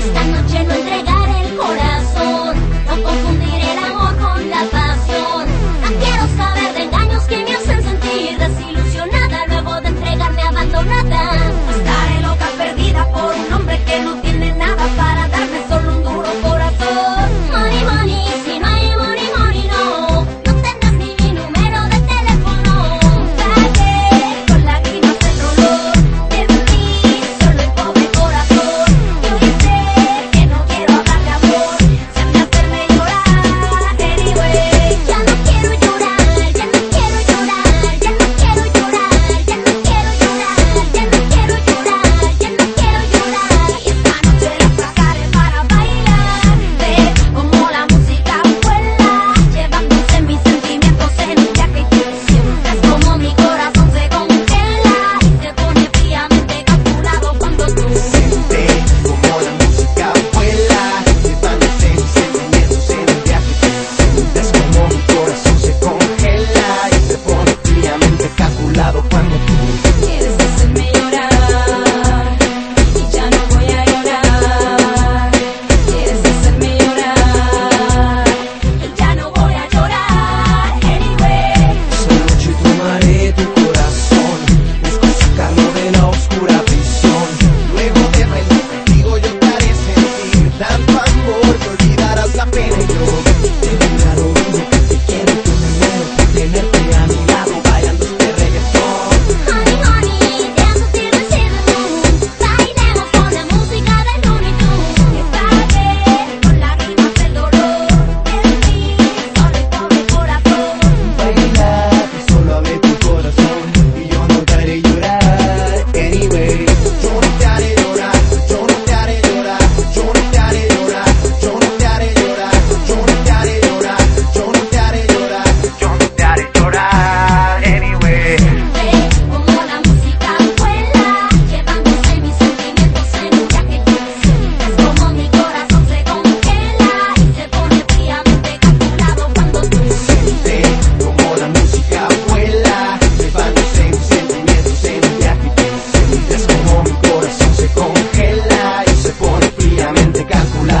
Esta noche no entrega lado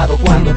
cuando